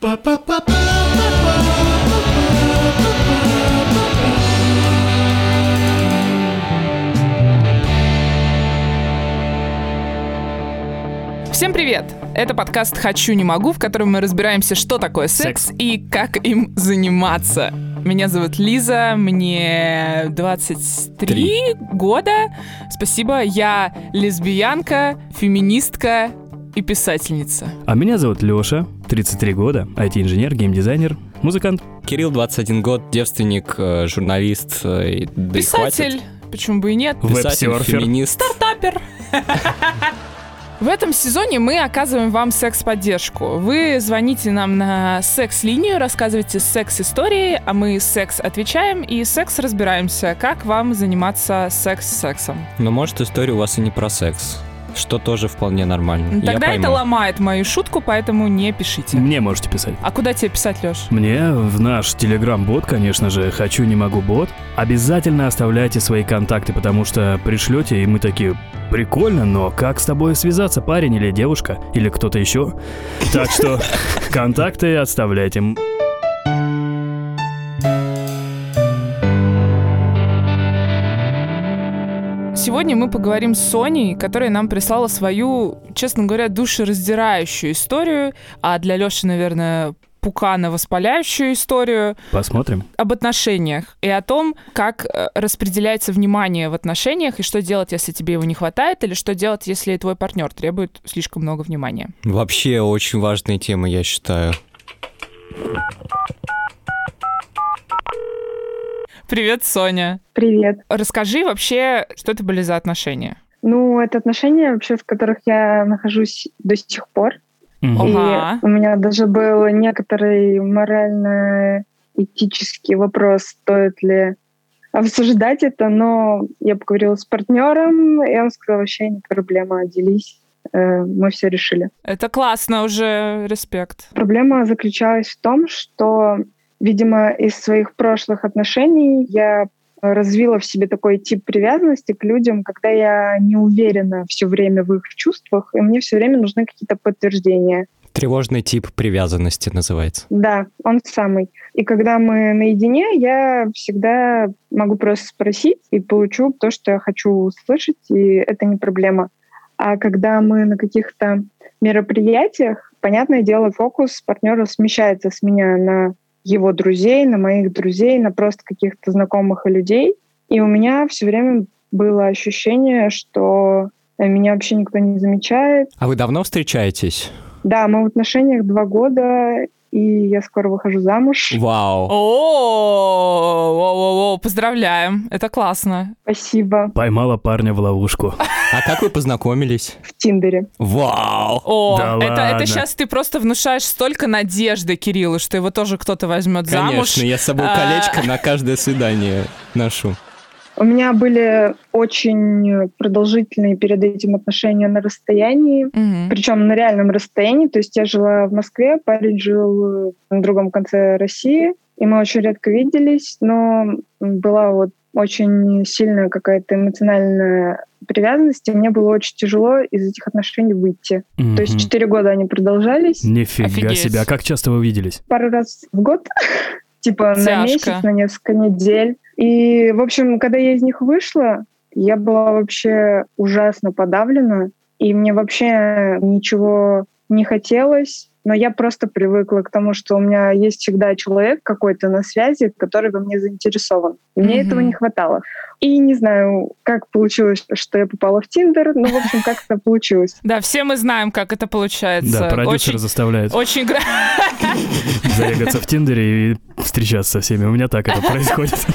Всем привет! Это подкаст «Хочу, не могу», в котором мы разбираемся, что такое секс, Секс. и как им заниматься. Меня зовут Лиза, мне 23 Три. года. Спасибо, я лесбиянка, феминистка и писательница. А меня зовут Лёша, 33 года, IT-инженер, геймдизайнер, музыкант. Кирилл, 21 год, девственник, э, журналист, э, и- да Писатель, почему бы и нет. Писатель, феминист. Тапер. В этом сезоне мы оказываем вам секс-поддержку. Вы звоните нам на секс-линию, рассказывайте секс-истории, а мы секс отвечаем и секс разбираемся, как вам заниматься секс-сексом. Но может история у вас и не про секс, что тоже вполне нормально. Я Тогда это ломает мою шутку, поэтому не пишите. Мне можете писать. А куда тебе писать, Леш? Мне в наш телеграм-бот, конечно же, хочу, не могу бот. Обязательно оставляйте свои контакты, потому что пришлете, и мы такие, прикольно, но как с тобой связаться, парень или девушка, или кто-то еще? Так что контакты оставляйте. Сегодня мы поговорим с Соней, которая нам прислала свою, честно говоря, душераздирающую историю, а для Леши, наверное, пукано воспаляющую историю Посмотрим. об отношениях и о том, как э, распределяется внимание в отношениях и что делать, если тебе его не хватает, или что делать, если твой партнер требует слишком много внимания. Вообще очень важная тема, я считаю. Привет, Соня. Привет. Расскажи вообще, что это были за отношения? Ну, это отношения вообще, в которых я нахожусь до сих пор. Ага. И у меня даже был некоторый морально-этический вопрос, стоит ли обсуждать это, но я поговорила с партнером, и он сказал, вообще не проблема, делись. Э, Мы все решили. Это классно уже, респект. Проблема заключалась в том, что, видимо, из своих прошлых отношений я развила в себе такой тип привязанности к людям, когда я не уверена все время в их чувствах, и мне все время нужны какие-то подтверждения. Тревожный тип привязанности называется. Да, он самый. И когда мы наедине, я всегда могу просто спросить и получу то, что я хочу услышать, и это не проблема. А когда мы на каких-то мероприятиях, понятное дело, фокус партнера смещается с меня на его друзей, на моих друзей, на просто каких-то знакомых и людей. И у меня все время было ощущение, что э, меня вообще никто не замечает. А вы давно встречаетесь? Да, мы в отношениях два года, и я скоро выхожу замуж. Вау. О, поздравляем, это классно. Спасибо. Поймала парня в ловушку. А как вы познакомились? В Тиндере. Вау. О, Да это, это ладно. сейчас ты просто внушаешь столько надежды Кириллу, что его тоже кто-то возьмет замуж. Конечно, я с собой колечко на каждое свидание ношу. У меня были очень продолжительные перед этим отношения на расстоянии, Мгм. причем на реальном расстоянии. То есть я жила в Москве, парень жил на другом конце России, и мы очень редко виделись, но была вот очень сильная какая-то эмоциональная привязанность, и мне было очень тяжело из этих отношений выйти. То есть четыре года они продолжались, Нифига Офигеть. себе. А как часто вы виделись? пару раз в год, типа на месяц, на несколько недель. И, в общем, когда я из них вышла, я была вообще ужасно подавлена, и мне вообще ничего не хотелось, но я просто привыкла к тому, что у меня есть всегда человек какой-то на связи, который во мне заинтересован. И мне Мгм. этого не хватало. И не знаю, как получилось, что я попала в Тиндер, но, в общем, как это получилось. Да, все мы знаем, как это получается. Да, продюсер заставляет очень зарегаться в Тиндере и встречаться со всеми. У меня так это происходит.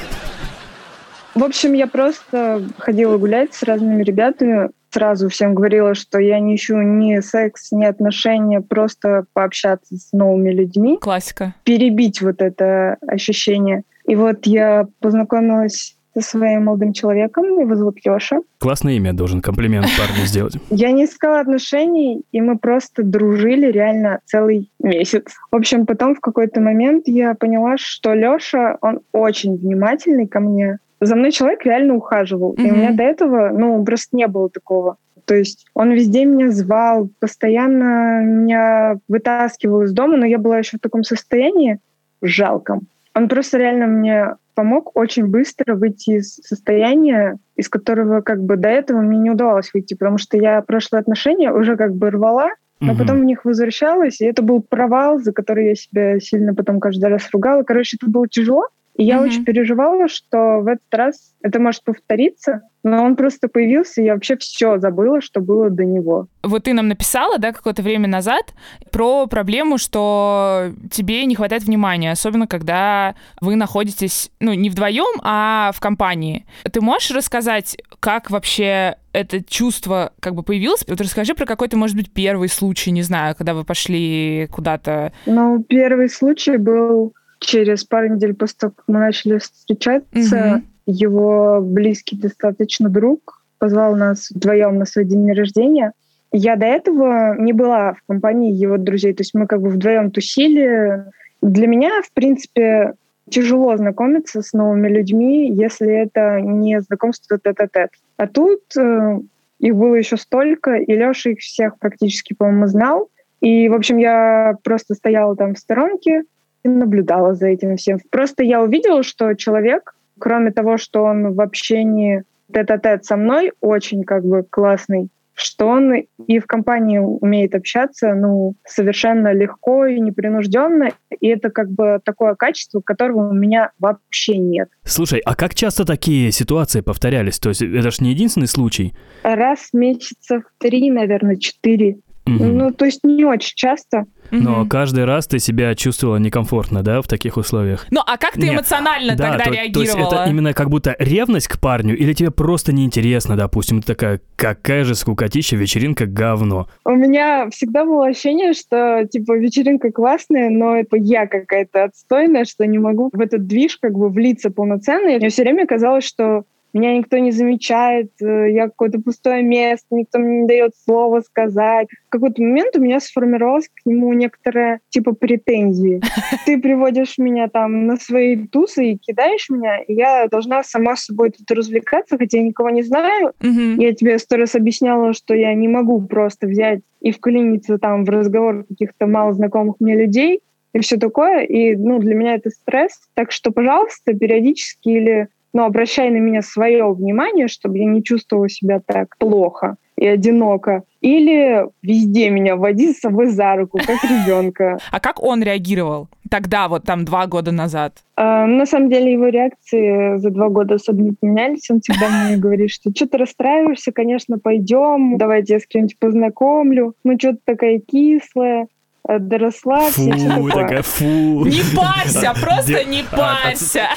В общем, я просто ходила гулять с разными ребятами, сразу всем говорила, что я не ищу ни секс, ни отношения, просто пообщаться с новыми людьми, Классика. перебить вот это ощущение. И вот я познакомилась со своим молодым человеком, его зовут Леша. Классное имя должен комплимент парню сделать. Я не искала отношений, и мы просто дружили реально целый месяц. В общем, потом в какой-то момент я поняла, что Леша, он очень внимательный ко мне. За мной человек реально ухаживал. И у меня до этого, ну, просто не было такого. То есть он везде меня звал, постоянно меня вытаскивал из дома, но я была еще в таком состоянии жалком. Он просто реально мне помог очень быстро выйти из состояния, из которого как бы до этого мне не удавалось выйти, потому что я прошлые отношения уже как бы рвала, но угу. потом в них возвращалась, и это был провал, за который я себя сильно потом каждый раз ругала. Короче, это было тяжело, и я mm-hmm. очень переживала, что в этот раз это может повториться, но он просто появился, и я вообще все забыла, что было до него. Вот ты нам написала, да, какое-то время назад про проблему, что тебе не хватает внимания, особенно когда вы находитесь, ну, не вдвоем, а в компании. Ты можешь рассказать, как вообще это чувство как бы появилось? Вот расскажи про какой-то, может быть, первый случай, не знаю, когда вы пошли куда-то. Ну, первый случай был через пару недель после того, как мы начали встречаться, mm его близкий достаточно друг позвал нас вдвоем на свой день рождения. Я до этого не была в компании его друзей, то есть мы как бы вдвоем тусили. Для меня, в принципе, тяжело знакомиться с новыми людьми, если это не знакомство тет-а-тет. А тут э, их было еще столько, и Леша их всех практически, по-моему, знал. И, в общем, я просто стояла там в сторонке, наблюдала за этим всем. Просто я увидела, что человек, кроме того, что он в общении тет-а-тет со мной очень как бы классный, что он и в компании умеет общаться, ну, совершенно легко и непринужденно, и это как бы такое качество, которого у меня вообще нет. Слушай, а как часто такие ситуации повторялись? То есть это же не единственный случай? Раз месяцев три, наверное, четыре. Угу. Ну, то есть не очень часто. Но угу. каждый раз ты себя чувствовала некомфортно, да, в таких условиях? Ну, а как ты Нет. эмоционально да, тогда то, реагировала? То есть это именно как будто ревность к парню, или тебе просто неинтересно, допустим, ты такая, какая же скукотища, вечеринка говно? У меня всегда было ощущение, что, типа, вечеринка классная, но это я какая-то отстойная, что не могу в этот движ как бы влиться полноценно. И мне все время казалось, что меня никто не замечает, э, я какое-то пустое место, никто мне не дает слова сказать. В какой-то момент у меня сформировалась к нему некоторая типа претензии. Ты приводишь меня там на свои тусы и кидаешь меня, и я должна сама с собой тут развлекаться, хотя я никого не знаю. Я тебе сто раз объясняла, что я не могу просто взять и вклиниться там в разговор каких-то мало знакомых мне людей, и все такое. И ну, для меня это стресс. Так что, пожалуйста, периодически или но обращай на меня свое внимание, чтобы я не чувствовала себя так плохо и одиноко. Или везде меня води с собой за руку, как ребенка. А как он реагировал тогда, вот там два года назад? А, на самом деле его реакции за два года особо не поменялись. Он всегда мне говорит, что что ты расстраиваешься, конечно, пойдем, давайте я с кем-нибудь познакомлю. Ну что ты такая кислая э, расслабься. Фу, такая, фу. Не парься, просто не парься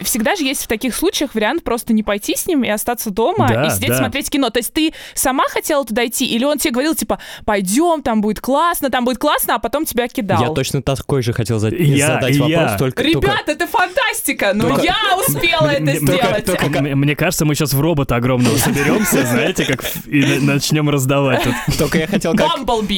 всегда же есть в таких случаях вариант просто не пойти с ним и остаться дома да, и сидеть да. смотреть кино. То есть ты сама хотела туда идти, или он тебе говорил, типа, пойдем, там будет классно, там будет классно, а потом тебя кидал? Я точно такой же хотел за- я, задать я. вопрос, только... Ребят, только... это фантастика! Ну только... я успела это сделать! Только, мне кажется, мы сейчас в робота огромного соберемся, знаете, как и начнем раздавать Только я хотел как...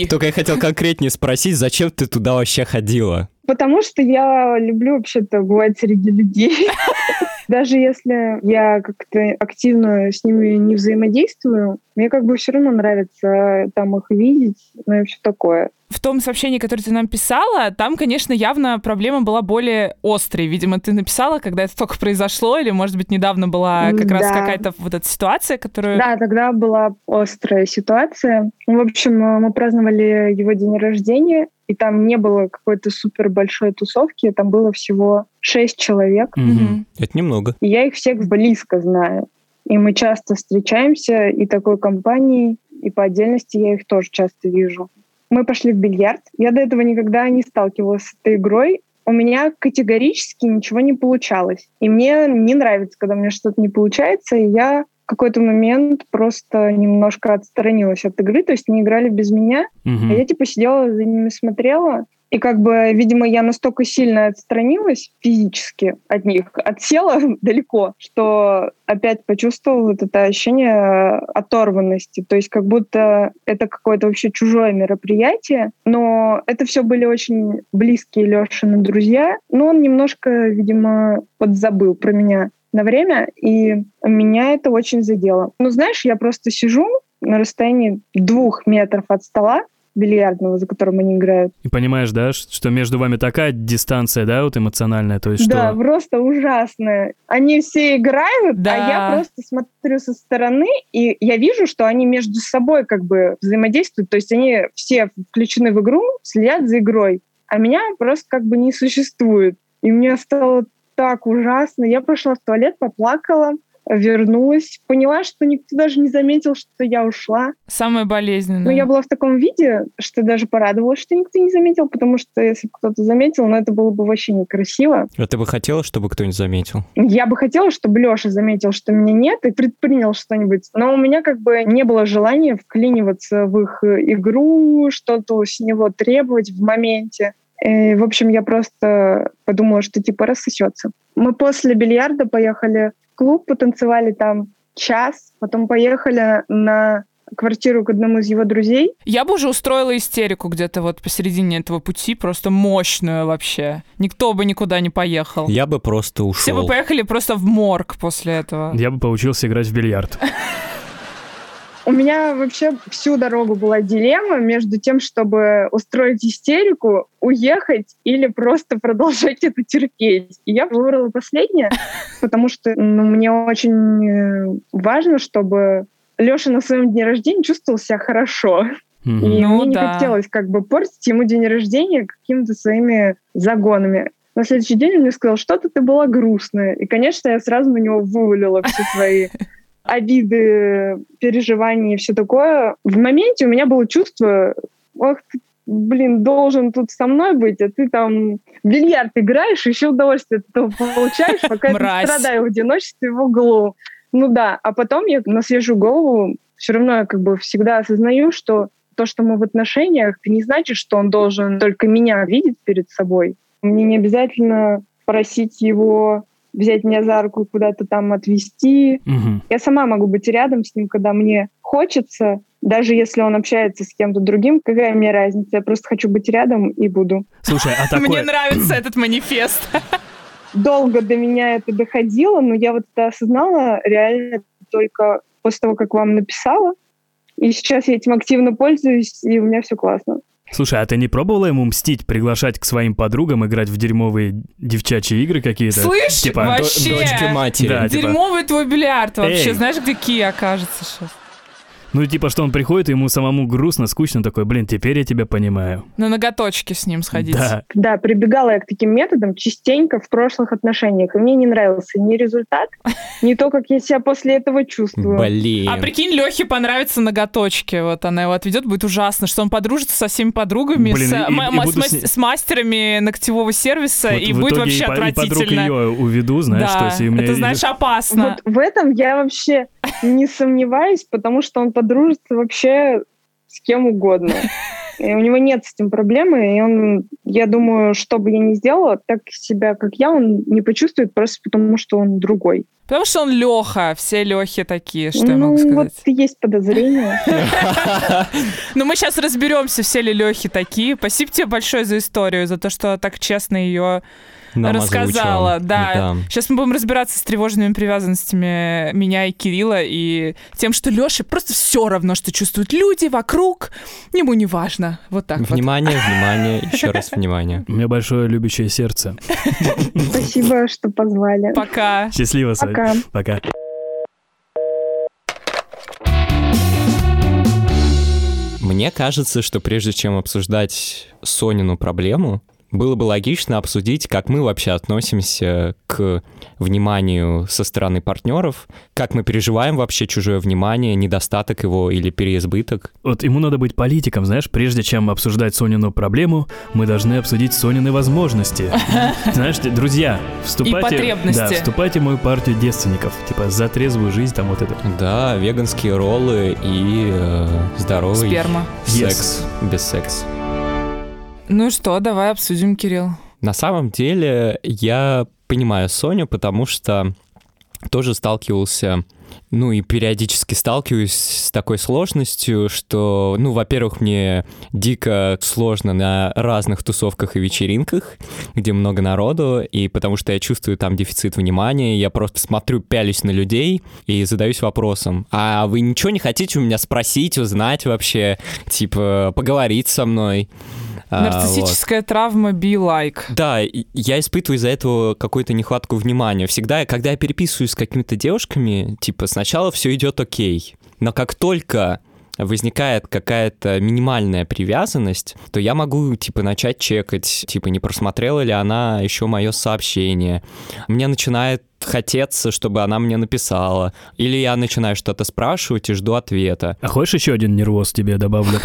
Только я хотел конкретнее спросить, зачем ты туда вообще ходила? Потому что я люблю вообще-то бывать среди людей. Даже если я как-то активно с ними не взаимодействую, мне как бы все равно нравится там их видеть, ну и все такое. В том сообщении, которое ты нам писала, там, конечно, явно проблема была более острой. Видимо, ты написала, когда это только произошло, или, может быть, недавно была как да. раз какая-то вот эта ситуация, которую... Да, тогда была острая ситуация. В общем, мы праздновали его день рождения, и там не было какой-то супер большой тусовки, там было всего шесть человек. Угу. Это немного. И я их всех близко знаю. И мы часто встречаемся и такой компанией, и по отдельности я их тоже часто вижу. Мы пошли в бильярд. Я до этого никогда не сталкивалась с этой игрой. У меня категорически ничего не получалось. И мне не нравится, когда у меня что-то не получается, и я в какой-то момент просто немножко отстранилась от игры, то есть не играли без меня, угу. а я типа сидела за ними смотрела, и как бы, видимо, я настолько сильно отстранилась физически от них, отсела далеко, что опять почувствовала вот это ощущение оторванности. То есть как будто это какое-то вообще чужое мероприятие. Но это все были очень близкие Лешины друзья. Но он немножко, видимо, подзабыл про меня на время, и меня это очень задело. Ну, знаешь, я просто сижу на расстоянии двух метров от стола, бильярдного, за которым они играют. И понимаешь, да, что между вами такая дистанция, да, вот эмоциональная, то есть да, что... просто ужасная. Они все играют, да. а я просто смотрю со стороны, и я вижу, что они между собой как бы взаимодействуют, то есть они все включены в игру, следят за игрой, а меня просто как бы не существует. И мне стало так ужасно. Я пошла в туалет, поплакала, вернулась, поняла, что никто даже не заметил, что я ушла. Самое болезненное. Но я была в таком виде, что даже порадовалась, что никто не заметил, потому что если бы кто-то заметил, ну это было бы вообще некрасиво. А ты бы хотела, чтобы кто-нибудь заметил? Я бы хотела, чтобы Леша заметил, что меня нет, и предпринял что-нибудь. Но у меня как бы не было желания вклиниваться в их игру, что-то с него требовать в моменте. И, в общем, я просто подумала, что типа рассосется. Мы после бильярда поехали клуб, потанцевали там час, потом поехали на квартиру к одному из его друзей. Я бы уже устроила истерику где-то вот посередине этого пути, просто мощную вообще. Никто бы никуда не поехал. Я бы просто ушел. Все бы поехали просто в морг после этого. Я бы поучился играть в бильярд. У меня вообще всю дорогу была дилемма между тем, чтобы устроить истерику, уехать или просто продолжать это терпеть. И я выбрала последнее, потому что ну, мне очень э, важно, чтобы Леша на своем дне рождения чувствовал себя хорошо. Mm-hmm. И ну, мне не да. хотелось как бы портить ему день рождения какими-то своими загонами. На следующий день он мне сказал, что-то ты была грустная. И, конечно, я сразу на него вывалила все свои обиды, переживания и все такое. В моменте у меня было чувство, ох, ты, блин, должен тут со мной быть, а ты там бильярд играешь, еще удовольствие от этого получаешь, пока я страдаю в одиночестве в углу. Ну да, а потом я на свежую голову все равно я как бы всегда осознаю, что то, что мы в отношениях, это не значит, что он должен только меня видеть перед собой. Мне не обязательно просить его взять меня за руку куда-то там отвезти. Угу. Я сама могу быть рядом с ним, когда мне хочется, даже если он общается с кем-то другим, какая мне разница? Я просто хочу быть рядом и буду. Слушай, а такое... Мне нравится этот манифест. Долго до меня это доходило, но я вот это осознала реально только после того, как вам написала. И сейчас я этим активно пользуюсь, и у меня все классно. Слушай, а ты не пробовала ему мстить, приглашать к своим подругам играть в дерьмовые девчачьи игры какие-то? Слышь, типа, вообще, дочки матери. Да, типа... Дерьмовый твой бильярд вообще. Эй. Знаешь, где Ки окажется сейчас? Ну, типа, что он приходит, и ему самому грустно, скучно, такой, блин, теперь я тебя понимаю. На ноготочки с ним сходить. Да. Да, прибегала я к таким методам частенько в прошлых отношениях, и мне не нравился ни результат, ни то, как я себя после этого чувствую. Блин. А прикинь, Лехе понравятся ноготочки, вот она его отведет, будет ужасно, что он подружится со всеми подругами, Блин, с, и, и с, с, с мастерами ногтевого сервиса, вот и будет вообще и, отвратительно. И подруг ее уведу, знаешь, да, то есть... У меня... это, знаешь, опасно. Вот в этом я вообще не сомневаюсь, потому что он подружится вообще с кем угодно. И у него нет с этим проблемы, и он, я думаю, что бы я ни сделала, так себя, как я, он не почувствует просто потому, что он другой. Потому что он Леха, все Лехи такие, что ну, я могу сказать. вот есть подозрение. Ну, мы сейчас разберемся, все ли Лехи такие. Спасибо тебе большое за историю, за то, что так честно ее нам рассказала. Да. да. Сейчас мы будем разбираться с тревожными привязанностями меня и Кирилла, и тем, что Лёше просто все равно, что чувствуют люди вокруг, ему не важно. Вот так Внимание, вот. внимание, еще раз внимание. У меня большое любящее сердце. Спасибо, что позвали. Пока. Счастливо, Пока. Пока. Мне кажется, что прежде чем обсуждать Сонину проблему, было бы логично обсудить, как мы вообще относимся к вниманию со стороны партнеров, как мы переживаем вообще чужое внимание, недостаток его или переизбыток. Вот ему надо быть политиком, знаешь, прежде чем обсуждать Сонину проблему, мы должны обсудить Сонины возможности. Знаешь, друзья, вступайте, да, вступайте в мою партию девственников, типа за трезвую жизнь там вот это. Да, веганские роллы и э, здоровый Сперма. секс yes. без секса. Ну что, давай обсудим, Кирилл. На самом деле я понимаю Соню, потому что тоже сталкивался ну и периодически сталкиваюсь с такой сложностью, что, ну, во-первых, мне дико сложно на разных тусовках и вечеринках, где много народу, и потому что я чувствую там дефицит внимания, я просто смотрю, пялюсь на людей и задаюсь вопросом, а вы ничего не хотите у меня спросить, узнать вообще, типа, поговорить со мной? А, Нарциссическая вот. травма be like. Да, я испытываю из-за этого какую-то нехватку внимания. Всегда, когда я переписываюсь с какими-то девушками, типа, сначала все идет окей. Но как только возникает какая-то минимальная привязанность, то я могу, типа, начать чекать, типа, не просмотрела ли она еще мое сообщение. Мне начинает хотеться, чтобы она мне написала. Или я начинаю что-то спрашивать и жду ответа. А хочешь еще один нервоз тебе добавлю?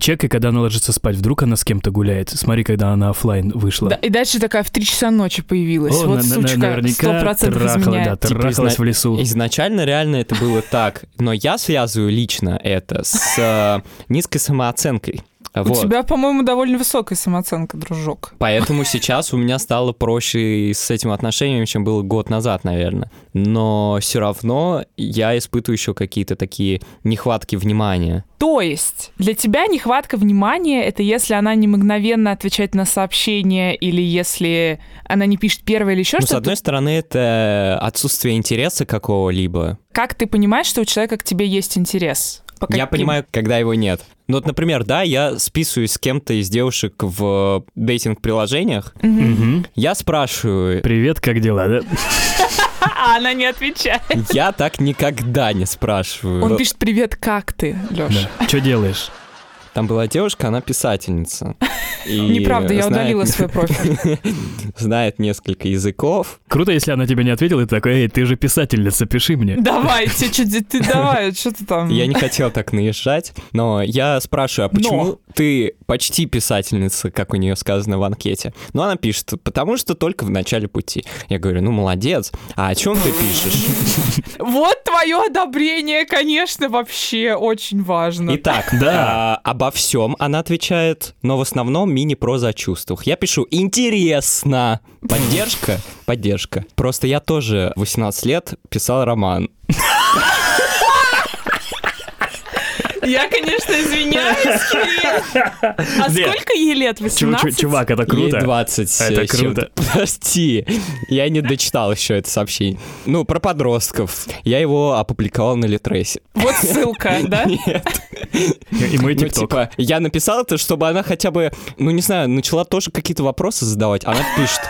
Чекай, когда она ложится спать, вдруг она с кем-то гуляет. Смотри, когда она офлайн вышла. Да, и дальше такая в 3 часа ночи появилась. О, вот на, сучка, наверняка трахала, да, типа, трахалась изна... в лесу. Изначально реально это было так, но я связываю лично это с э, низкой самооценкой. У вот. тебя, по-моему, довольно высокая самооценка, дружок. Поэтому сейчас у меня стало проще с этим отношением, чем было год назад, наверное. Но все равно я испытываю еще какие-то такие нехватки внимания. То есть для тебя нехватка внимания — это если она не мгновенно отвечает на сообщение или если она не пишет первое или еще ну, что-то? С одной стороны, это отсутствие интереса какого-либо. Как ты понимаешь, что у человека к тебе есть интерес? По Я понимаю, когда его нет. Ну вот, например, да, я списываюсь с кем-то из девушек в дейтинг-приложениях. Угу. Я спрашиваю... Привет, как дела, да? А она не отвечает. Я так никогда не спрашиваю. Он пишет «Привет, как ты, Лёша?» да. Что делаешь? Там была девушка, она писательница. И Неправда, я знает... удалила свой профиль. знает несколько языков. Круто, если она тебе не ответила, ты такой, эй, ты же писательница, пиши мне. Давай, ты, ты, ты давай, что ты там? Я не хотел так наезжать, но я спрашиваю, а почему но. ты почти писательница, как у нее сказано в анкете? Ну, она пишет, потому что только в начале пути. Я говорю, ну, молодец, а о чем ты пишешь? Вот твое одобрение, конечно, вообще очень важно. Итак, да. А, обо всем она отвечает, но в основном мини-проза о чувствах. Я пишу «интересно». Поддержка? Поддержка. Просто я тоже 18 лет писал роман. Я, конечно, извиняюсь, А сколько ей лет? 18? Чувак, это круто. Ей 20. Это круто. Подожди, я не дочитал еще это сообщение. Ну, про подростков. Я его опубликовал на Литресе. Вот ссылка, да? Нет. И мой ТикТок. Ну, типа, я написал это, чтобы она хотя бы, ну, не знаю, начала тоже какие-то вопросы задавать. Она пишет,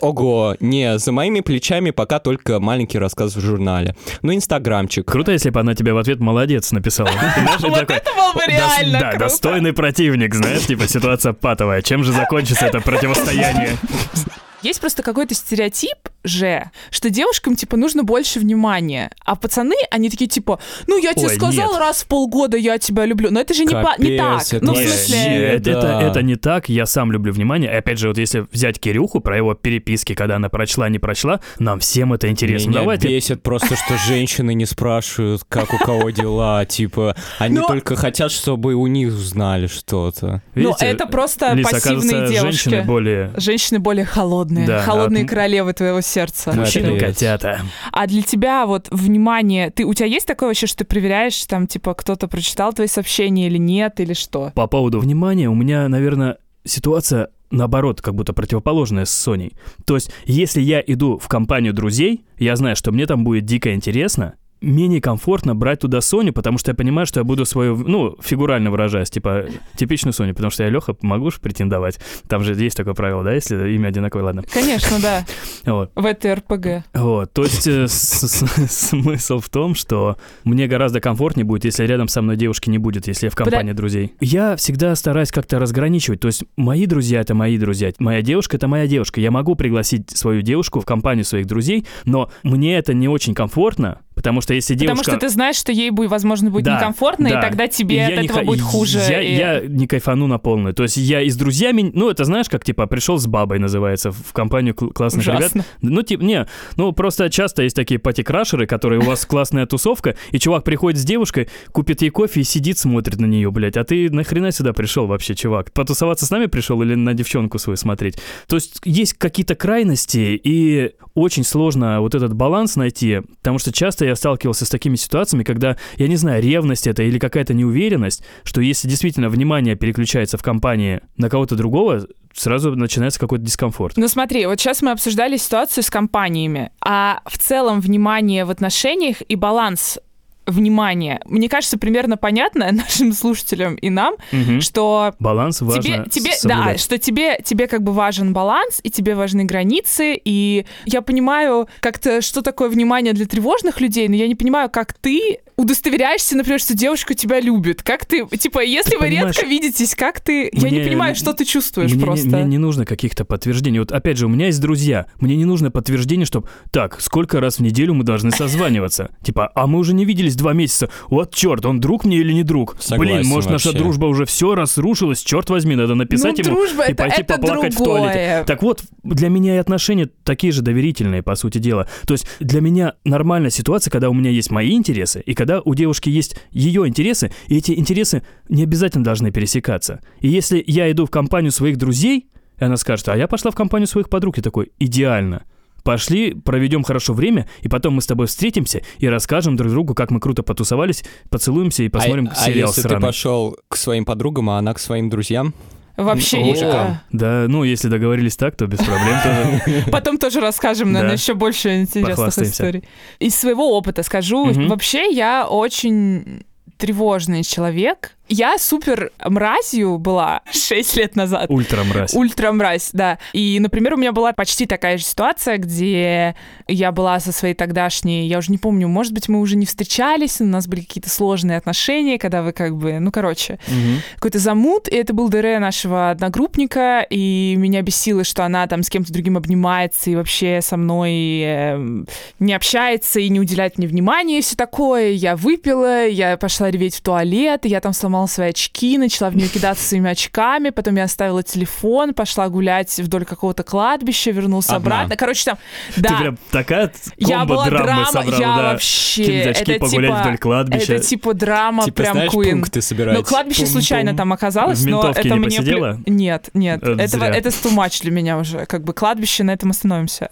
Ого, не, за моими плечами пока только маленький рассказ в журнале. Ну, инстаграмчик. Круто, если бы она тебе в ответ «молодец» написала. Вот это было бы реально Да, достойный противник, знаешь, типа ситуация патовая. Чем же закончится это противостояние? Есть просто какой-то стереотип же, что девушкам, типа, нужно больше внимания. А пацаны, они такие, типа, ну, я тебе Ой, сказал нет. раз в полгода, я тебя люблю. Но это же не, Капец, по, не так. Это ну, в смысле... Да. это, это не так, я сам люблю внимание. И опять же, вот если взять Кирюху про его переписки, когда она прочла, не прочла, нам всем это интересно. Меня Давайте... бесит просто, что женщины не спрашивают, как у кого дела, типа, они только хотят, чтобы у них узнали что-то. Ну, это просто пассивные девушки. женщины более... Женщины более холодные, холодные королевы твоего сердца. Мужчины котята. А для тебя вот внимание, ты у тебя есть такое вообще, что ты проверяешь, там, типа, кто-то прочитал твои сообщения или нет, или что? По поводу внимания, у меня, наверное, ситуация наоборот, как будто противоположная с Соней. То есть, если я иду в компанию друзей, я знаю, что мне там будет дико интересно, менее комфортно брать туда Соню, потому что я понимаю, что я буду свою, ну, фигурально выражаясь, типа, типичную Соню, потому что я Леха, могу же претендовать. Там же есть такое правило, да, если имя одинаковое, ладно. Конечно, да. Вот. В этой РПГ. Вот, то есть э, смысл в том, что мне гораздо комфортнее будет, если рядом со мной девушки не будет, если я в компании друзей. Я всегда стараюсь как-то разграничивать, то есть мои друзья — это мои друзья, моя девушка — это моя девушка. Я могу пригласить свою девушку в компанию своих друзей, но мне это не очень комфортно, Потому что если девушка... Потому что ты знаешь, что ей, будет, возможно, будет Да, некомфортно, да. и тогда тебе Я от этого ха- будет хуже. Я, и- я не кайфану на полную. То есть я и с друзьями, ну это знаешь, как типа пришел с бабой называется в компанию кл- классных ребят. Ужасно. Ну типа не, ну просто часто есть такие пати-крашеры, которые у вас классная тусовка, и чувак приходит с девушкой, купит ей кофе и сидит смотрит на нее, блядь. А ты нахрена сюда пришел вообще, чувак? Потусоваться с нами пришел или на девчонку свою смотреть? То есть есть какие-то крайности, и очень сложно вот этот баланс найти, потому что часто я сталкивался с такими ситуациями, когда, я не знаю, ревность это или какая-то неуверенность, что если действительно внимание переключается в компании на кого-то другого, сразу начинается какой-то дискомфорт. Ну смотри, вот сейчас мы обсуждали ситуацию с компаниями, а в целом внимание в отношениях и баланс внимания, мне кажется, примерно понятно нашим слушателям и нам, Мгм. что Баланс важно тебе, тебе, да, что тебе, тебе как бы важен баланс, и тебе важны границы, и я понимаю как-то, что такое внимание для тревожных людей, но я не понимаю, как ты удостоверяешься, например, что девушка тебя любит. Как ты, типа, если Ты вы понимаешь, редко видитесь, как ты... я не мне- понимаю, что ты чувствуешь мне, не- просто. мне не нужно каких-то подтверждений. Вот опять же, у меня есть друзья. Мне не нужно подтверждение, чтобы так, сколько раз в неделю мы должны созваниваться. Типа, а мы уже не виделись два месяца. Вот черт, он друг мне или не друг? Согласен Блин, может, наша вообще. дружба уже все разрушилась. Черт возьми, надо написать ну, ему дружба, и это, пойти это поплакать в другое. туалете. Так вот, для меня и отношения такие же доверительные, по сути дела. То есть для меня нормальная ситуация, когда у меня есть мои интересы, и когда у девушки есть ее интересы, и эти интересы не обязательно должны пересекаться. И если я иду в компанию своих друзей, и она скажет, а я пошла в компанию своих подруг, я такой, идеально. Пошли, проведем хорошо время, и потом мы с тобой встретимся и расскажем друг другу, как мы круто потусовались, поцелуемся и посмотрим а, а сериал если сраный. ты пошел к своим подругам, а она к своим друзьям? Вообще, мужикам. Да, ну, если договорились так, то без проблем тоже. Потом тоже расскажем, наверное, Да. еще больше интересных историй. Из своего опыта скажу, вообще я очень тревожный человек. Я супер мразью была 6 лет назад. Ультра мразь. Ультра мразь, да. И, например, у меня была почти такая же ситуация, где я была со своей тогдашней, я уже не помню, может быть, мы уже не встречались, у нас были какие-то сложные отношения, когда вы как бы, ну, короче, Мгм. какой-то замут, и это был ДР нашего одногруппника, и меня бесило, что она там с кем-то другим обнимается и вообще со мной эм, не общается и не уделяет мне внимания и все такое. Я выпила, я пошла реветь в туалет, и я там сломала свои очки, начала в нее кидаться своими очками, потом я оставила телефон, пошла гулять вдоль какого-то кладбища, вернулась Одна. обратно. Короче, там, Ты да, прям такая я была драма, собрал, я да. вообще, Кинуть очки, это погулять типа, вдоль кладбища. это типа драма, типа, прям знаешь, Queen. пункты собирать. Ну, кладбище Пум-пум. случайно там оказалось, В но это не мне... посидела? Нет, нет, Это это, это too much для меня уже. Как бы кладбище, на этом остановимся.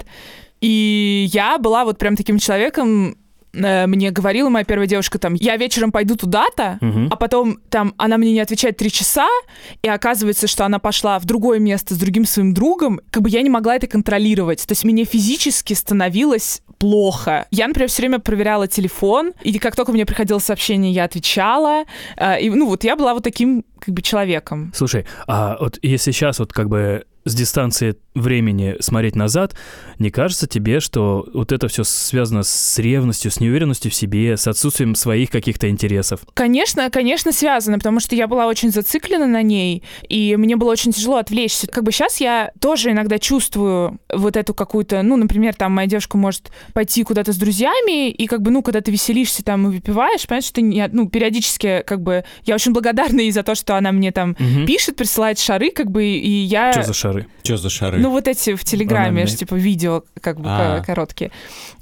И я была вот прям таким человеком, э, мне говорила моя первая девушка там, я вечером пойду туда-то, Мгм. а потом там она мне не отвечает три часа, и оказывается, что она пошла в другое место с другим своим другом, как бы я не могла это контролировать. То есть мне физически становилось плохо. Я, например, все время проверяла телефон, и как только мне приходило сообщение, я отвечала. Э, И, ну, вот я была вот таким как бы человеком. Слушай, а вот если сейчас вот как бы с дистанции времени смотреть назад, не кажется тебе, что вот это все связано с ревностью, с неуверенностью в себе, с отсутствием своих каких-то интересов? Конечно, конечно, связано, потому что я была очень зациклена на ней, и мне было очень тяжело отвлечься. Как бы сейчас я тоже иногда чувствую вот эту какую-то, ну, например, там моя девушка может пойти куда-то с друзьями, и как бы, ну, когда ты веселишься там и выпиваешь, понимаешь, что ты не, ну, периодически, как бы, я очень благодарна ей за то, что она мне там Мгм. пишет, присылает шары, как бы, и я... Что за шары? Что за шары? Ну, вот эти в Телеграме, Банальные. ж, типа, видео, как бы, А. ко- короткие.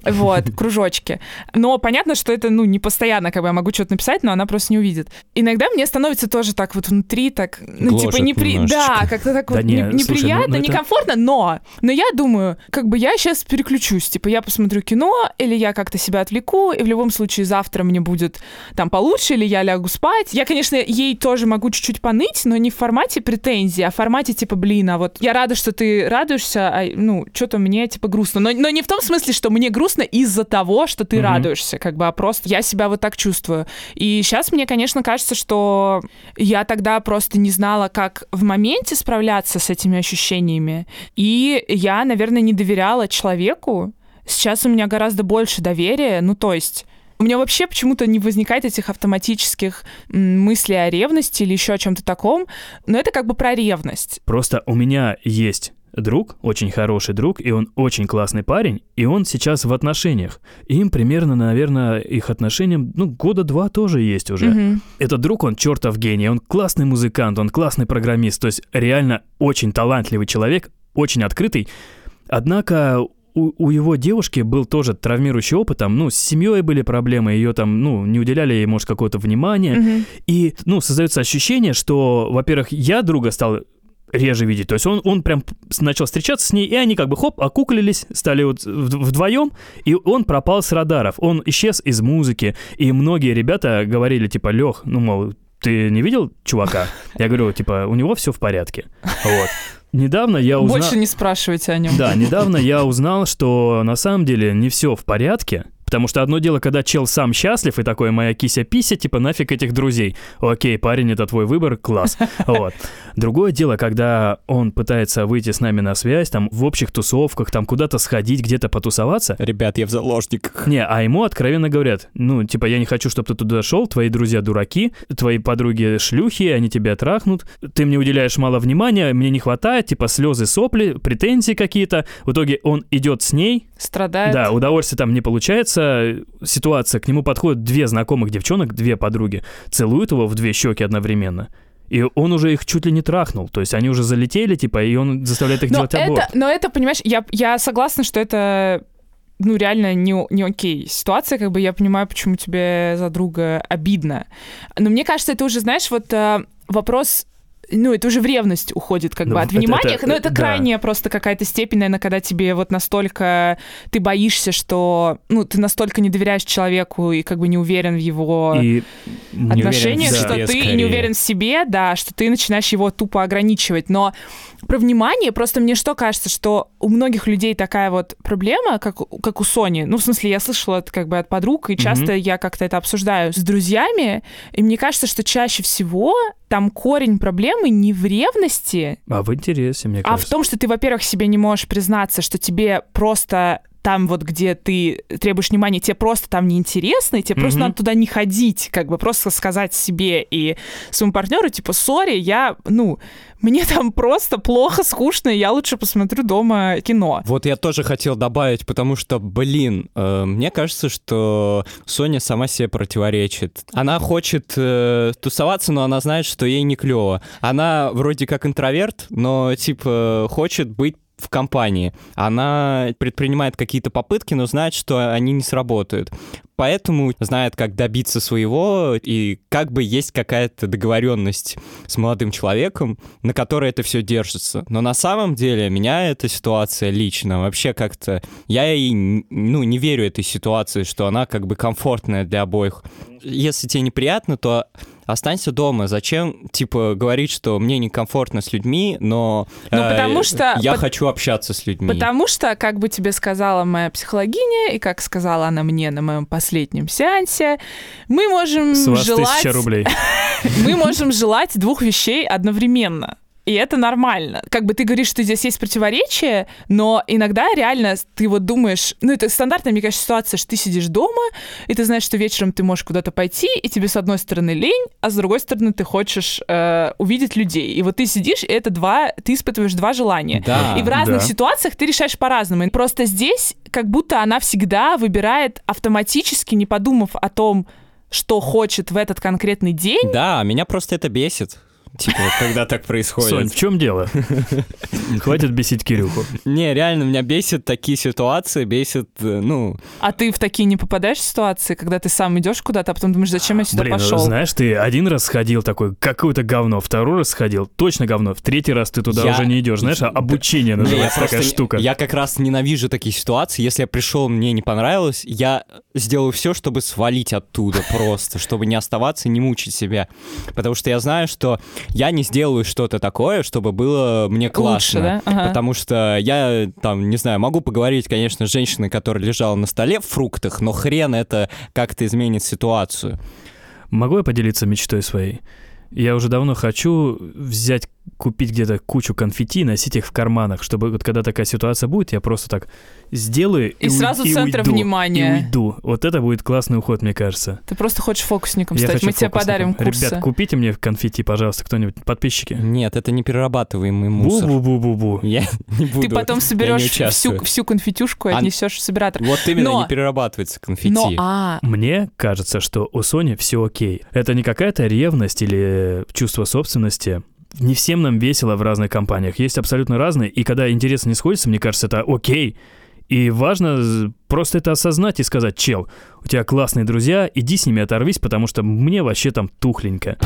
Вот, кружочки. Но понятно, что это, ну, не постоянно, как бы, я могу что-то написать, но она просто не увидит. Иногда мне становится тоже так вот внутри, так, ну, типа, Гложет непри... немножечко. Да, как-то так Да вот не, не- слушай, ну, неприятно, ну, это- некомфортно, но... Но я думаю, как бы, я сейчас переключусь, типа, я посмотрю кино, или я как-то себя отвлеку, и в любом случае завтра мне будет там получше, или я лягу спать. Я, конечно, ей тоже могу чуть-чуть поныть, но не в формате претензий, а в формате типа, блин, а вот я рада, что ты радуешься, а, ну, что-то мне типа грустно. Но, но не в том смысле, что мне грустно из-за того, что ты Мгм. радуешься, как бы, а просто я себя вот так чувствую. И сейчас мне, конечно, кажется, что я тогда просто не знала, как в моменте справляться с этими ощущениями. И я, наверное, не доверяла человеку. Сейчас у меня гораздо больше доверия. Ну, то есть у меня вообще почему-то не возникает этих автоматических мыслей о ревности или еще о чем-то таком. Но это как бы про ревность. Просто у меня есть друг, очень хороший друг, и он очень классный парень, и он сейчас в отношениях. Им примерно, наверное, их отношениям, ну, года два тоже есть уже. Мгм. Этот друг, он чертов гений, он классный музыкант, он классный программист, то есть реально очень талантливый человек, очень открытый. Однако у, у его девушки был тоже травмирующий опыт, там, ну, с семьей были проблемы, ее там, ну, не уделяли ей, может, какого-то внимания. Мгм. И, ну, создается ощущение, что, во-первых, я друга стал реже видеть. То есть он, он прям начал встречаться с ней, и они как бы хоп, окуклились, стали вот вд- вдвоем, и он пропал с радаров. Он исчез из музыки, и многие ребята говорили, типа, Лех, ну, мол, ты не видел чувака? Я говорю, типа, у него все в порядке. Вот. Недавно я узнал... Больше не спрашивайте о нем. Да, недавно я узнал, что на самом деле не все в порядке. Потому что одно дело, когда чел сам счастлив и такой моя кися-пися, типа нафиг этих друзей. Окей, парень, это твой выбор, класс. Вот. Другое дело, когда он пытается выйти с нами на связь, там, в общих тусовках, там, куда-то сходить, где-то потусоваться. Ребят, я в заложниках. Не, а ему откровенно говорят, ну, типа, я не хочу, чтобы ты туда шел, твои друзья дураки, твои подруги шлюхи, они тебя трахнут, ты мне уделяешь мало внимания, мне не хватает, типа, слезы, сопли, претензии какие-то. В итоге он идет с ней, Страдает. да, удовольствия там не получается. Ситуация, к нему подходят две знакомых девчонок, две подруги, целуют его в две щеки одновременно. И он уже их чуть ли не трахнул. То есть они уже залетели, типа, и он заставляет их но делать это, аборт. но это, понимаешь, я, я согласна, что это ну, реально не, не окей ситуация, как бы я понимаю, почему тебе за друга обидно. Но мне кажется, это уже, знаешь, вот э, вопрос ну, это уже в ревность уходит, как Ну, бы, от это- внимания. это- но это да. крайняя просто какая-то степень, наверное, когда тебе вот настолько ты боишься, что, ну, ты настолько не доверяешь человеку и как бы не уверен в его И отношениях, что себе ты скорее. не уверен в себе, да, что ты начинаешь его тупо ограничивать. Но про внимание просто мне что кажется, что у многих людей такая вот проблема, как, как у Сони. Ну, в смысле, я слышала это как бы от подруг, и часто я как-то это обсуждаю с друзьями, и мне кажется, что чаще всего там корень проблемы не в ревности, А в интересе, мне а кажется. в том, что ты, во-первых, себе не можешь признаться, что тебе просто там вот, где ты требуешь внимания, тебе просто там неинтересно, и тебе просто Мгм. надо туда не ходить, как бы просто сказать себе и своему партнеру, типа, сори, я, ну, мне там просто плохо, скучно, и я лучше посмотрю дома кино. Вот я тоже хотел добавить, потому что, блин, э, мне кажется, что Соня сама себе противоречит. Она хочет э, тусоваться, но она знает, что ей не клево. Она вроде как интроверт, но типа хочет быть в компании. Она предпринимает какие-то попытки, но знает, что они не сработают. Поэтому знает, как добиться своего, и как бы есть какая-то договоренность с молодым человеком, на которой это все держится. Но на самом деле меня эта ситуация лично вообще как-то... Я ей, ну, не верю этой ситуации, что она как бы комфортная для обоих. Если тебе неприятно, то останься дома. Зачем, типа, говорить, что мне некомфортно с людьми, но Ну, э, потому что- я пот- хочу общаться с людьми. Потому что, как бы тебе сказала моя психологиня, и как сказала она мне на моем последнем сеансе, мы можем С вас желать... рублей. мы можем желать двух вещей одновременно. И это нормально. Как бы ты говоришь, что здесь есть противоречие, но иногда реально ты вот думаешь, ну это стандартная, мне кажется, ситуация, что ты сидишь дома, и ты знаешь, что вечером ты можешь куда-то пойти, и тебе с одной стороны лень, а с другой стороны ты хочешь э, увидеть людей. И вот ты сидишь, и это два, ты испытываешь два желания. Да. И в разных да. ситуациях ты решаешь по-разному. Просто здесь как будто она всегда выбирает автоматически, не подумав о том, что хочет в этот конкретный день. Да, меня просто это бесит. Типа, когда так происходит. Сонь, в чем дело? Хватит бесить Кирюху. Не, реально, меня бесит такие ситуации, бесит, э, ну... А ты в такие не попадаешь ситуации, когда ты сам идешь куда-то, а потом думаешь, зачем я сюда Блин, ну, пошел? знаешь, ты один раз сходил такой, какое-то говно, второй раз сходил, точно говно, в третий раз ты туда Я- уже не идешь, знаешь, а обучение Не, называется такая просто- штука. Я как раз ненавижу такие ситуации. Если я пришел, мне не понравилось, я сделаю все, чтобы свалить оттуда просто, чтобы не оставаться, не мучить себя. Потому что я знаю, что я не сделаю что-то такое, чтобы было мне классно. Лучше, да? Ага. Потому что я, там, не знаю, могу поговорить, конечно, с женщиной, которая лежала на столе в фруктах, но хрен это как-то изменит ситуацию. Могу я поделиться мечтой своей? Я уже давно хочу взять купить где-то кучу конфетти и носить их в карманах, чтобы вот когда такая ситуация будет, я просто так сделаю И уй- сразу и центр уйду, внимания. И уйду. Вот это будет классный уход, мне кажется. Ты просто хочешь фокусником Я стать. хочу Мы тебе подарим курсы. Ребят, купите мне конфетти, пожалуйста, кто-нибудь, подписчики. Нет, это не перерабатываемый мусор. Бу-бу-бу-бу-бу. Я не буду. Ты потом соберешь всю, всю конфетюшку и А- отнесешь в собиратор. Вот именно Но- не перерабатывается конфетти. Но, а, Мне кажется, что у Сони все окей. Это не какая-то ревность или чувство собственности. Не всем нам весело в разных компаниях. Есть абсолютно разные, и когда интересы не сходятся, мне кажется, это окей. И важно просто это осознать и сказать, чел, у тебя классные друзья, иди с ними оторвись, потому что мне вообще там тухленько.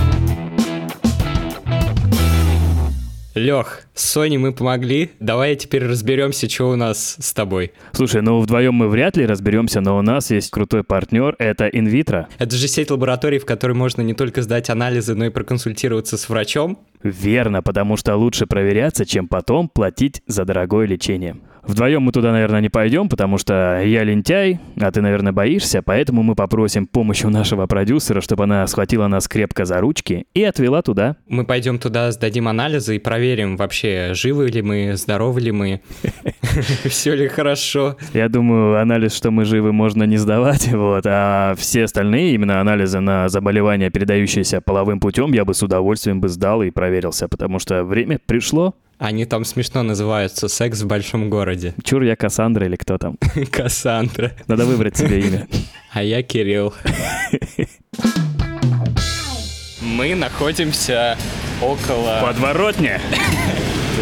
Лех, с Соней мы помогли. Давай теперь разберемся, что у нас с тобой. Слушай, ну вдвоем мы вряд ли разберемся, но у нас есть крутой партнер, это инвитро. Это же сеть лабораторий, в которой можно не только сдать анализы, но и проконсультироваться с врачом. Верно, потому что лучше проверяться, чем потом платить за дорогое лечение. Вдвоем мы туда, наверное, не пойдем, потому что я лентяй, а ты, наверное, боишься, поэтому мы попросим помощи у нашего продюсера, чтобы она схватила нас крепко за ручки и отвела туда. Мы пойдем туда, сдадим анализы и проверим вообще, живы ли мы, здоровы ли мы, все ли хорошо. Я думаю, анализ, что мы живы, можно не сдавать, вот, а все остальные именно анализы на заболевания, передающиеся половым путем, я бы с удовольствием бы сдал и проверился, потому что время пришло. Они там смешно называются «Секс в большом городе». Чур я Кассандра или кто там? Кассандра. Надо выбрать себе имя. А я Кирилл. Мы находимся около... Подворотня.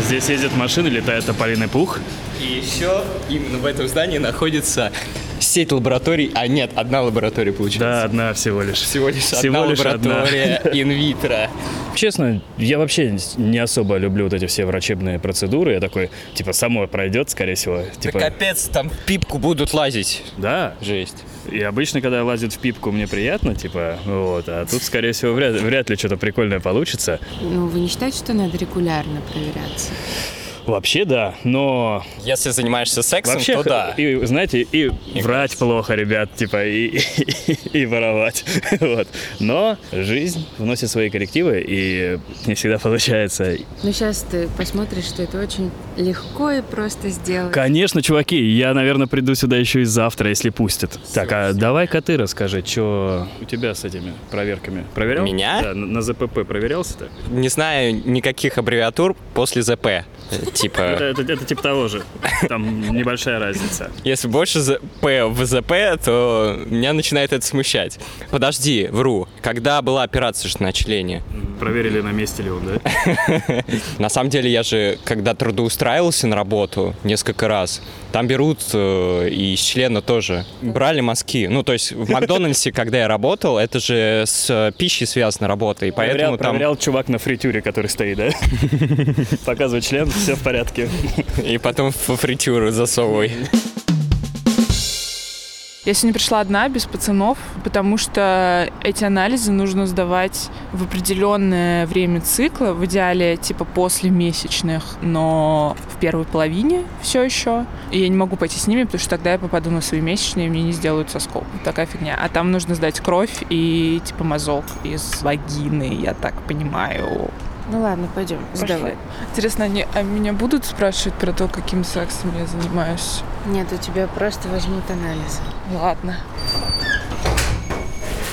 Здесь ездят машины, летает тополиный пух. И еще именно в этом здании находится сеть лабораторий. А нет, одна лаборатория Да, получается. одна всего лишь. Всего лишь Всего одна лишь одна. лаборатория инвитро. Честно, я вообще не особо люблю вот эти все врачебные процедуры. Я такой, типа, само пройдет, скорее всего. Да Типа, капец, там в пипку будут лазить. да. Жесть. И обычно, когда лазят в пипку, мне приятно, типа, вот. А тут, скорее всего, вряд, вряд ли что-то прикольное получится. Ну, вы не считаете, что надо регулярно проверяться? Вообще, да, но Если занимаешься сексом, Вообще, то да. и, знаете, и врать плохо, ребят, типа, и, и, и воровать. Вот. Но жизнь вносит свои коррективы, и не всегда получается. Ну, сейчас ты посмотришь, что это очень легко и просто сделать. Конечно, чуваки, я, наверное, приду сюда еще и завтра, если пустят. Так, а давай-ка ты расскажи, что у тебя с этими проверками? Проверял? Меня? Да, на, на ЗПП проверялся-то? Не знаю никаких аббревиатур после ЗП. Э, Это, Типа, это, это типа того же. Там небольшая разница. если больше ЗП в ЗП, то меня начинает это смущать. Подожди, вру. Когда была операция же на члене? Проверили, на месте ли он, да? На самом деле, я же, когда трудоустраивался на работу несколько раз, там берут э, и из члена тоже. Брали мазки. Ну, то есть в Макдональдсе, когда я работал, это же с э, пищей связана работа, и поэтому там... проверял чувак на фритюре, который стоит, да? Показывает член, все в порядке. И потом в фритюру засовывай. Я сегодня пришла одна, без пацанов, потому что эти анализы нужно сдавать в определенное время цикла, в идеале типа после месячных, но в первой половине все еще. И я не могу пойти с ними, потому что тогда я попаду на свои месячные, и мне не сделают соскоб. Такая фигня. А там нужно сдать кровь и типа мазок из вагины, я так понимаю. Ну ладно, пойдем, сдавай. Интересно, они а меня будут спрашивать про то, каким сексом я занимаюсь? Нет, у тебя просто возьмут анализы. Ладно.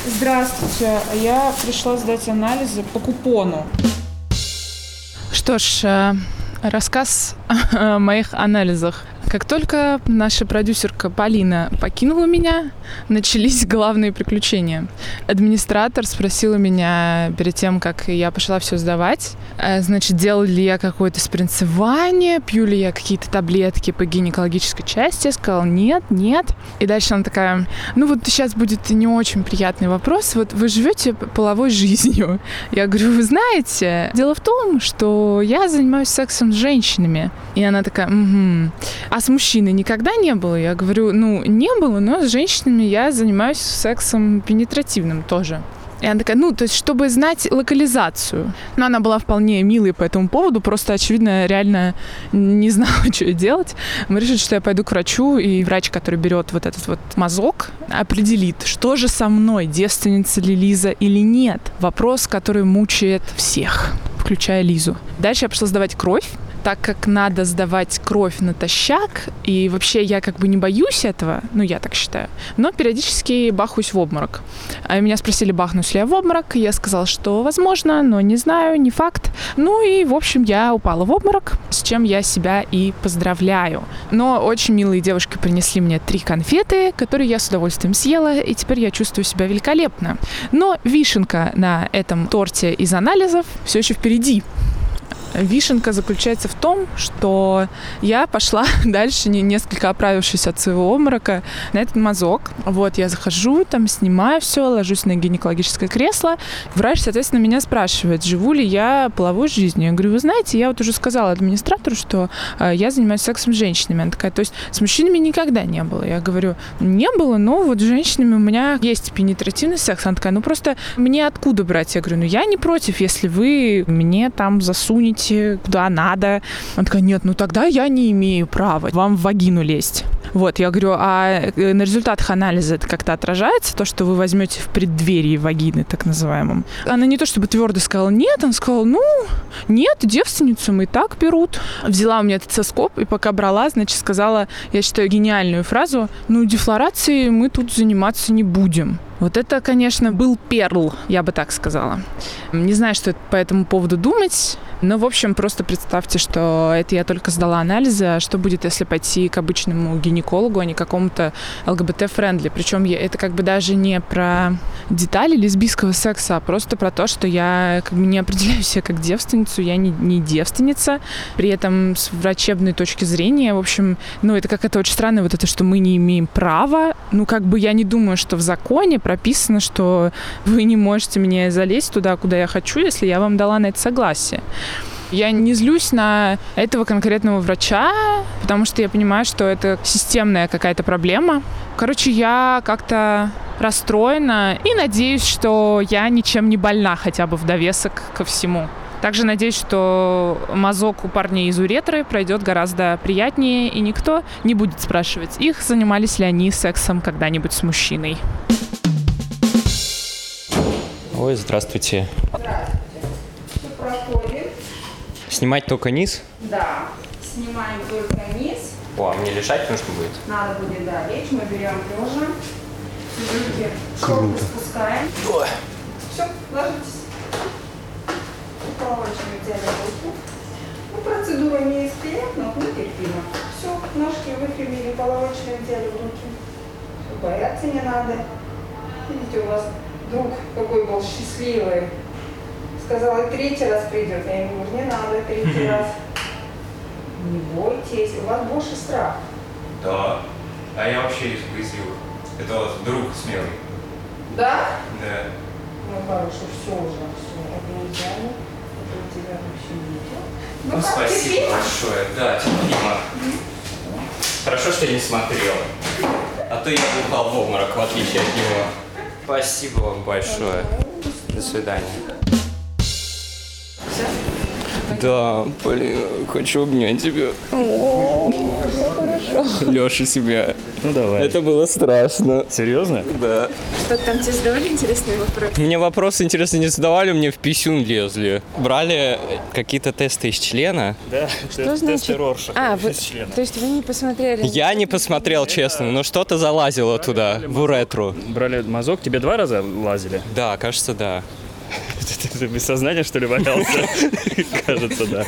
Здравствуйте. Я пришла сдать анализы по купону. Что ж, э, рассказ о моих анализах. Как только наша продюсерка Полина покинула меня, начались главные приключения. Администратор спросила меня перед тем, как я пошла все сдавать, э, значит, делал ли я какое-то спринцевание, пью ли я какие-то таблетки по гинекологической части. Я сказала, нет, нет. И дальше она такая, ну вот сейчас будет не очень приятный вопрос. Вот вы живете половой жизнью. Я говорю, вы знаете, дело в том, что я занимаюсь сексом с женщинами. И она такая, угу. А с мужчиной никогда не было? Я говорю, ну, не было, но с женщинами я занимаюсь сексом пенетративным тоже. И она такая, ну, то есть, чтобы знать локализацию. Но она была вполне милой по этому поводу, просто, очевидно, реально не знала, что делать. Мы решили, что я пойду к врачу, и врач, который берет вот этот вот мазок, определит, что же со мной, девственница ли Лиза или нет. Вопрос, который мучает всех включая Лизу. Дальше я пошла сдавать кровь, так как надо сдавать кровь натощак, и вообще я как бы не боюсь этого, ну я так считаю, но периодически бахаюсь в обморок. А меня спросили, бахнусь ли я в обморок, я сказала, что возможно, но не знаю, не факт. Ну и, в общем, я упала в обморок, с чем я себя и поздравляю. Но очень милые девушки принесли мне три конфеты, которые я с удовольствием съела, и теперь я чувствую себя великолепно. Но вишенка на этом торте из анализов все еще впереди. Вишенка заключается в том, что я пошла дальше, не несколько оправившись от своего обморока, на этот мазок. Вот, я захожу, там снимаю все, ложусь на гинекологическое кресло. Врач, соответственно, меня спрашивает, живу ли я половой жизнью. Я говорю, вы знаете, я вот уже сказала администратору, что э, я занимаюсь сексом с женщинами. Она такая, то есть с мужчинами никогда не было. Я говорю, не было, но вот с женщинами у меня есть пенетративный секс. Она такая, ну просто мне откуда брать? Я говорю, ну я не против, если вы мне там засунете идите куда надо. Она такая, нет, ну тогда я не имею права вам в вагину лезть. Вот, я говорю, а э, на результатах анализа это как-то отражается, то, что вы возьмете в преддверии вагины, так называемом? Она не то чтобы твердо сказала нет, она сказала, ну, нет, девственницу мы и так берут. Взяла у меня этот соскоп, и пока брала, значит, сказала, я считаю, гениальную фразу, ну, дефлорацией мы тут заниматься не будем. Вот это, конечно, был перл, я бы так сказала. Не знаю, что по этому поводу думать. Но, в общем, просто представьте, что это я только сдала анализы, а что будет, если пойти к обычному гинекологу, а не какому-то ЛГБТ-friendly. Причем это как бы даже не про детали лесбийского секса, а просто про то, что я как бы не определяю себя как девственницу, я не, не девственница. При этом с врачебной точки зрения, в общем, ну, это как это очень странно, вот это, что мы не имеем права. Ну, как бы я не думаю, что в законе прописано, что вы не можете мне залезть туда, куда я хочу, если я вам дала на это согласие. Я не злюсь на этого конкретного врача, потому что я понимаю, что это системная какая-то проблема. Короче, я как-то расстроена и надеюсь, что я ничем не больна хотя бы в довесок ко всему. Также надеюсь, что мазок у парней из уретры пройдет гораздо приятнее, и никто не будет спрашивать их, занимались ли они сексом когда-нибудь с мужчиной. Ой, здравствуйте. Здравствуйте. Проходим. Снимать только низ? Да. Снимаем только низ. О, а мне лежать нужно будет? Надо будет, да, лечь. Мы берем лежа. Руки шорты спускаем. Ой. Все, ложитесь. Половочными взяли руку. Ну, процедура не из приятных, но терпимо. Все, ножки выпрямили, половочные взяли в руки. Бояться не надо. Видите, у вас друг какой был счастливый. Сказал, и третий раз придет. Я ему говорю, не надо третий раз. Не бойтесь, у вас больше страх. Да. А я вообще из боязливых. Это вот друг смелый. Да? Да. Ну, хорошо, все уже, все, это взяли. Это у тебя вообще не идет. Ну, как, спасибо большое. Да, терпимо. Хорошо, что я не смотрел. А то я упал в обморок, в отличие от него. Спасибо вам большое. До свидания. Да, блин, хочу обнять тебя. Леша себя. Ну давай. Это было страшно. Серьезно? Да. Что там тебе задавали интересные вопросы? Мне вопросы, интересно, не задавали, мне в писюн лезли. Брали какие-то тесты из члена. Да. Что значит? А, вы, то есть вы не посмотрели? Я не посмотрел, честно, но что-то залазило туда, в уретру. Брали мазок, тебе два раза лазили? Да, кажется, да. Ты без сознания, что ли, валялся? Кажется, да.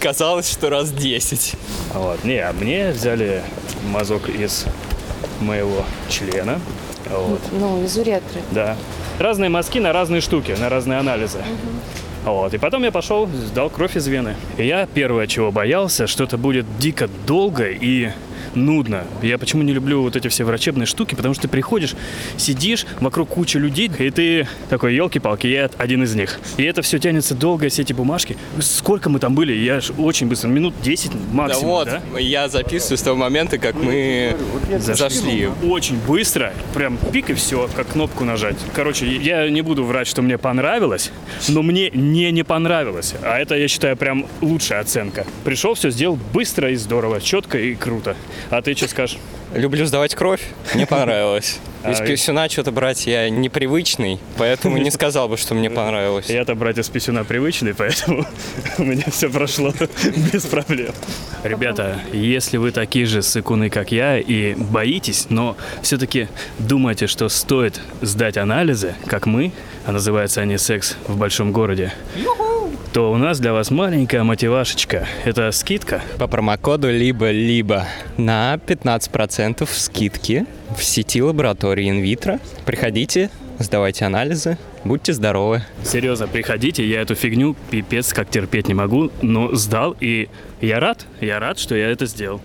Казалось, что раз 10. Вот. Не, а мне взяли мазок из моего члена. Вот. Ну, из уретры. Да. Разные мазки на разные штуки, на разные анализы. Вот. И потом я пошел, сдал кровь из вены. И я первое, чего боялся, что это будет дико долго и нудно. Я почему не люблю вот эти все врачебные штуки, потому что ты приходишь, сидишь, вокруг куча людей, и ты такой, елки-палки, я один из них. И это все тянется долго, все эти бумажки. Сколько мы там были? Я ж очень быстро, минут 10 Да максимум, вот, да? я записываю с того момента, как мы зашли. Очень быстро, прям пик и все, как кнопку нажать. Короче, я не буду врать, что мне понравилось, но мне не не понравилось. А это, я считаю, прям лучшая оценка. Пришел, все сделал быстро и здорово, четко и круто. А ты что скажешь? Люблю сдавать кровь, мне понравилось. Из А, писюна что-то брать я непривычный, поэтому не сказал бы, что мне понравилось. Я-то братья с писюна привычный, поэтому у меня все прошло без проблем. Ребята, если вы такие же сыкуны, как я, и боитесь, но все-таки думаете, что стоит сдать анализы, как мы, а называются они «Секс в большом городе», то у нас для вас маленькая мотивашечка. Это скидка. По промокоду либо-либо на 15% скидки в сети лаборатории инвитро. Приходите, сдавайте анализы, будьте здоровы. Серьезно, приходите, я эту фигню пипец как терпеть не могу, но сдал, и я рад, я рад, что я это сделал.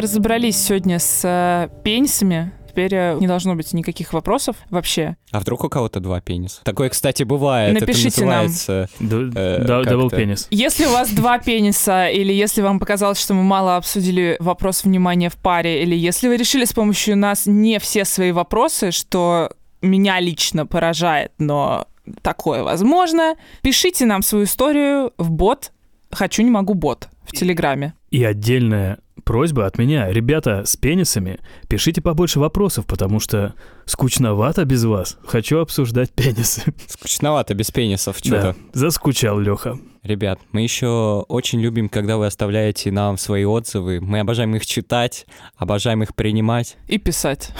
Мы разобрались сегодня с э, пенисами. Теперь э, не должно быть никаких вопросов вообще. А вдруг у кого-то два пениса? Такое, кстати, бывает. Напишите Это нам. называется... Д- Э. Дабл пенис. Если у вас два пениса, или если вам показалось, что мы мало обсудили вопрос внимания в паре, или если вы решили с помощью нас не все свои вопросы, что меня лично поражает, но такое возможно, пишите нам свою историю в бот «Хочу, не могу» бот в Телеграме. И отдельная просьба от меня. Ребята с пенисами, пишите побольше вопросов, потому что скучновато без вас. Хочу обсуждать пенисы. Скучновато без пенисов Да, что-то. заскучал Леха. Ребят, мы еще очень любим, когда вы оставляете нам свои отзывы. Мы обожаем их читать, обожаем их принимать, И писать.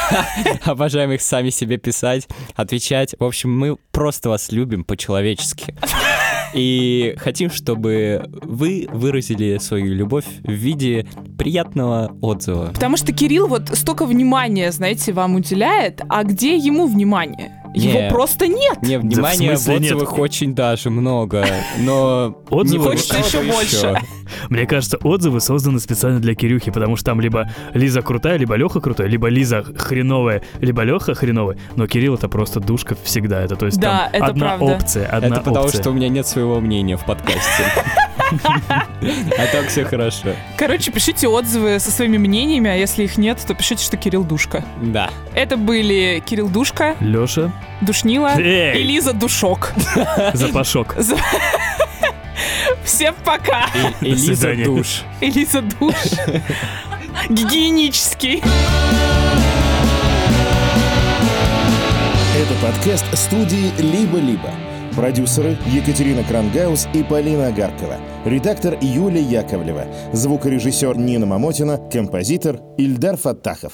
обожаем их сами себе писать, отвечать. В общем, мы просто вас любим по-человечески. И хотим, чтобы вы выразили свою любовь в виде приятного отзыва. Потому что Кирилл вот столько внимания, знаете, вам уделяет, а где ему внимание? Его Не. просто нет. Не, внимания в смысле нет? отзывах очень даже много, но... Отзывы- не Хочется еще больше. Мне кажется, отзывы созданы специально для Кирюхи, потому что там либо Лиза крутая, либо Леха крутой, либо Лиза хреновая, либо Леха хреновый, но Кирилл это просто душка всегда. Это то есть Да, там это одна правда. опция, одна Это потому, опция. что у меня нет своего мнения в подкасте. А так все хорошо. Короче, пишите отзывы со своими мнениями, а если их нет, то пишите, что Кирилл Душка. Да. Это были Кирилл Душка, Леша, Душнила Эй! и Лиза Душок. запашок. Всем пока! И- Элиза душ. И Лиза Душ. Гигиенический. Это подкаст студии «Либо-либо». Продюсеры Екатерина Крангаус и Полина Агаркова. Редактор Юлия Яковлева. Звукорежиссер Нина Мамотина. Композитор Ильдар Фаттахов.